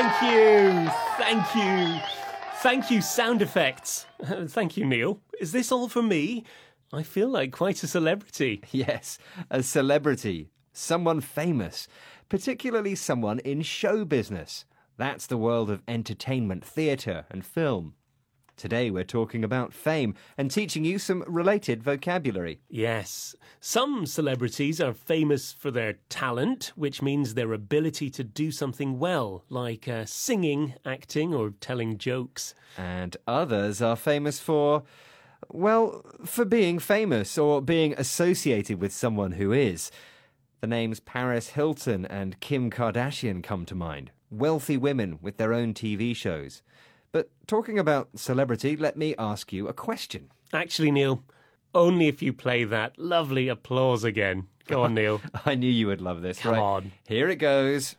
Thank you. Thank you. Thank you, sound effects. Thank you, Neil. Is this all for me? I feel like quite a celebrity. Yes, a celebrity, someone famous, particularly someone in show business. That's the world of entertainment, theatre, and film. Today we're talking about fame and teaching you some related vocabulary. Yes. Some celebrities are famous for their talent, which means their ability to do something well, like uh, singing, acting, or telling jokes. And others are famous for, well, for being famous or being associated with someone who is. The names Paris Hilton and Kim Kardashian come to mind. Wealthy women with their own TV shows. But talking about celebrity, let me ask you a question. Actually, Neil, only if you play that lovely applause again. Go on, Neil. I knew you would love this. Come right. on. Here it goes.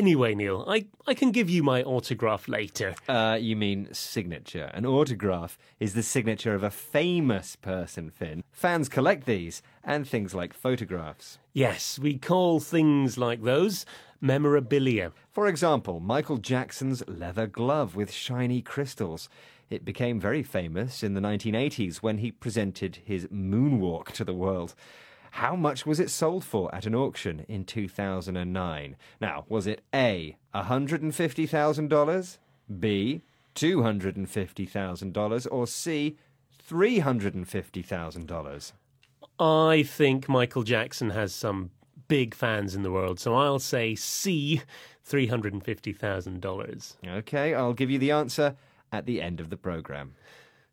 Anyway, Neil, I, I can give you my autograph later. Uh, you mean signature. An autograph is the signature of a famous person, Finn. Fans collect these and things like photographs. Yes, we call things like those memorabilia. For example, Michael Jackson's leather glove with shiny crystals. It became very famous in the 1980s when he presented his moonwalk to the world. How much was it sold for at an auction in 2009? Now, was it A, $150,000, B, $250,000, or C, $350,000? I think Michael Jackson has some big fans in the world, so I'll say C, $350,000. Okay, I'll give you the answer at the end of the program.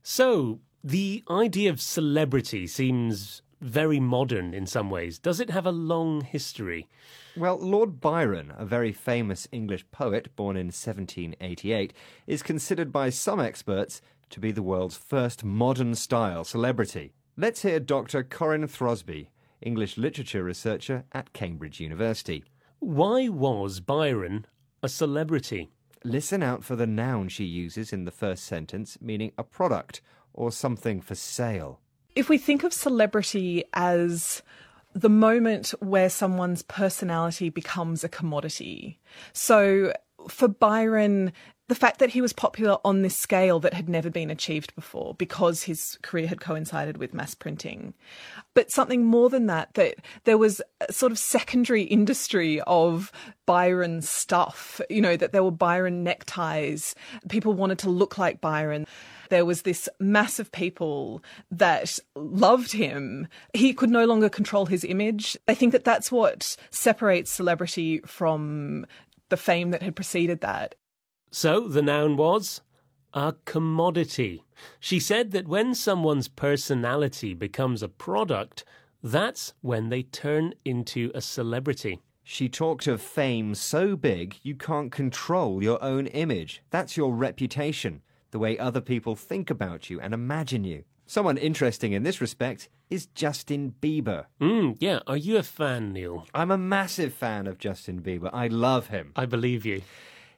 So, the idea of celebrity seems very modern in some ways. Does it have a long history? Well, Lord Byron, a very famous English poet born in 1788, is considered by some experts to be the world's first modern style celebrity. Let's hear Dr. Corin Throsby, English literature researcher at Cambridge University. Why was Byron a celebrity? Listen out for the noun she uses in the first sentence, meaning a product or something for sale. If we think of celebrity as the moment where someone's personality becomes a commodity. So for Byron, the fact that he was popular on this scale that had never been achieved before because his career had coincided with mass printing. But something more than that, that there was a sort of secondary industry of Byron stuff, you know, that there were Byron neckties. People wanted to look like Byron. There was this mass of people that loved him. He could no longer control his image. I think that that's what separates celebrity from the fame that had preceded that. So the noun was a commodity. She said that when someone's personality becomes a product, that's when they turn into a celebrity. She talked of fame so big you can't control your own image. That's your reputation, the way other people think about you and imagine you. Someone interesting in this respect is Justin Bieber. Mm, yeah, are you a fan, Neil? I'm a massive fan of Justin Bieber. I love him. I believe you.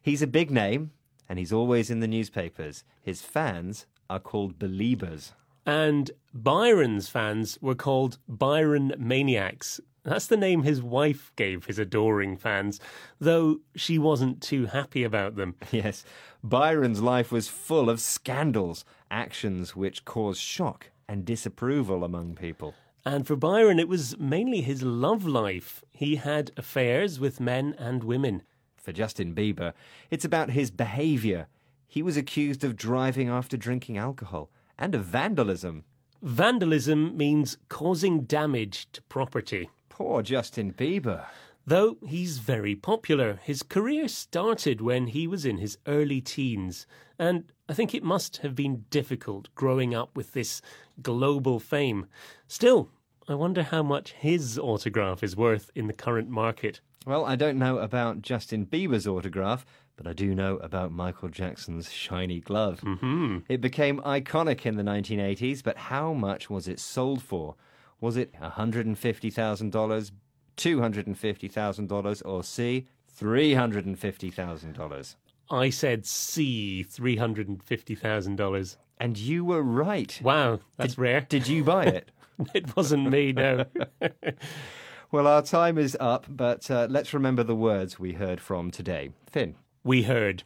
He's a big name and he's always in the newspapers. His fans are called Beliebers. And Byron's fans were called Byron Maniacs. That's the name his wife gave his adoring fans, though she wasn't too happy about them. Yes, Byron's life was full of scandals, actions which caused shock and disapproval among people. And for Byron, it was mainly his love life. He had affairs with men and women. For Justin Bieber, it's about his behaviour. He was accused of driving after drinking alcohol and of vandalism. Vandalism means causing damage to property. Poor Justin Bieber. Though he's very popular, his career started when he was in his early teens, and I think it must have been difficult growing up with this global fame. Still, I wonder how much his autograph is worth in the current market. Well, I don't know about Justin Bieber's autograph, but I do know about Michael Jackson's shiny glove. Mm-hmm. It became iconic in the 1980s, but how much was it sold for? Was it $150,000, $250,000, or C, $350,000? I said C, $350,000. And you were right. Wow, that's rare. Did you buy it? It wasn't me, no. well, our time is up, but uh, let's remember the words we heard from today. Finn. we heard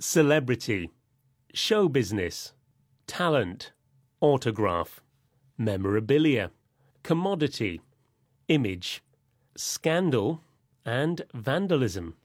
celebrity, show business, talent, autograph, memorabilia, commodity, image, scandal, and vandalism.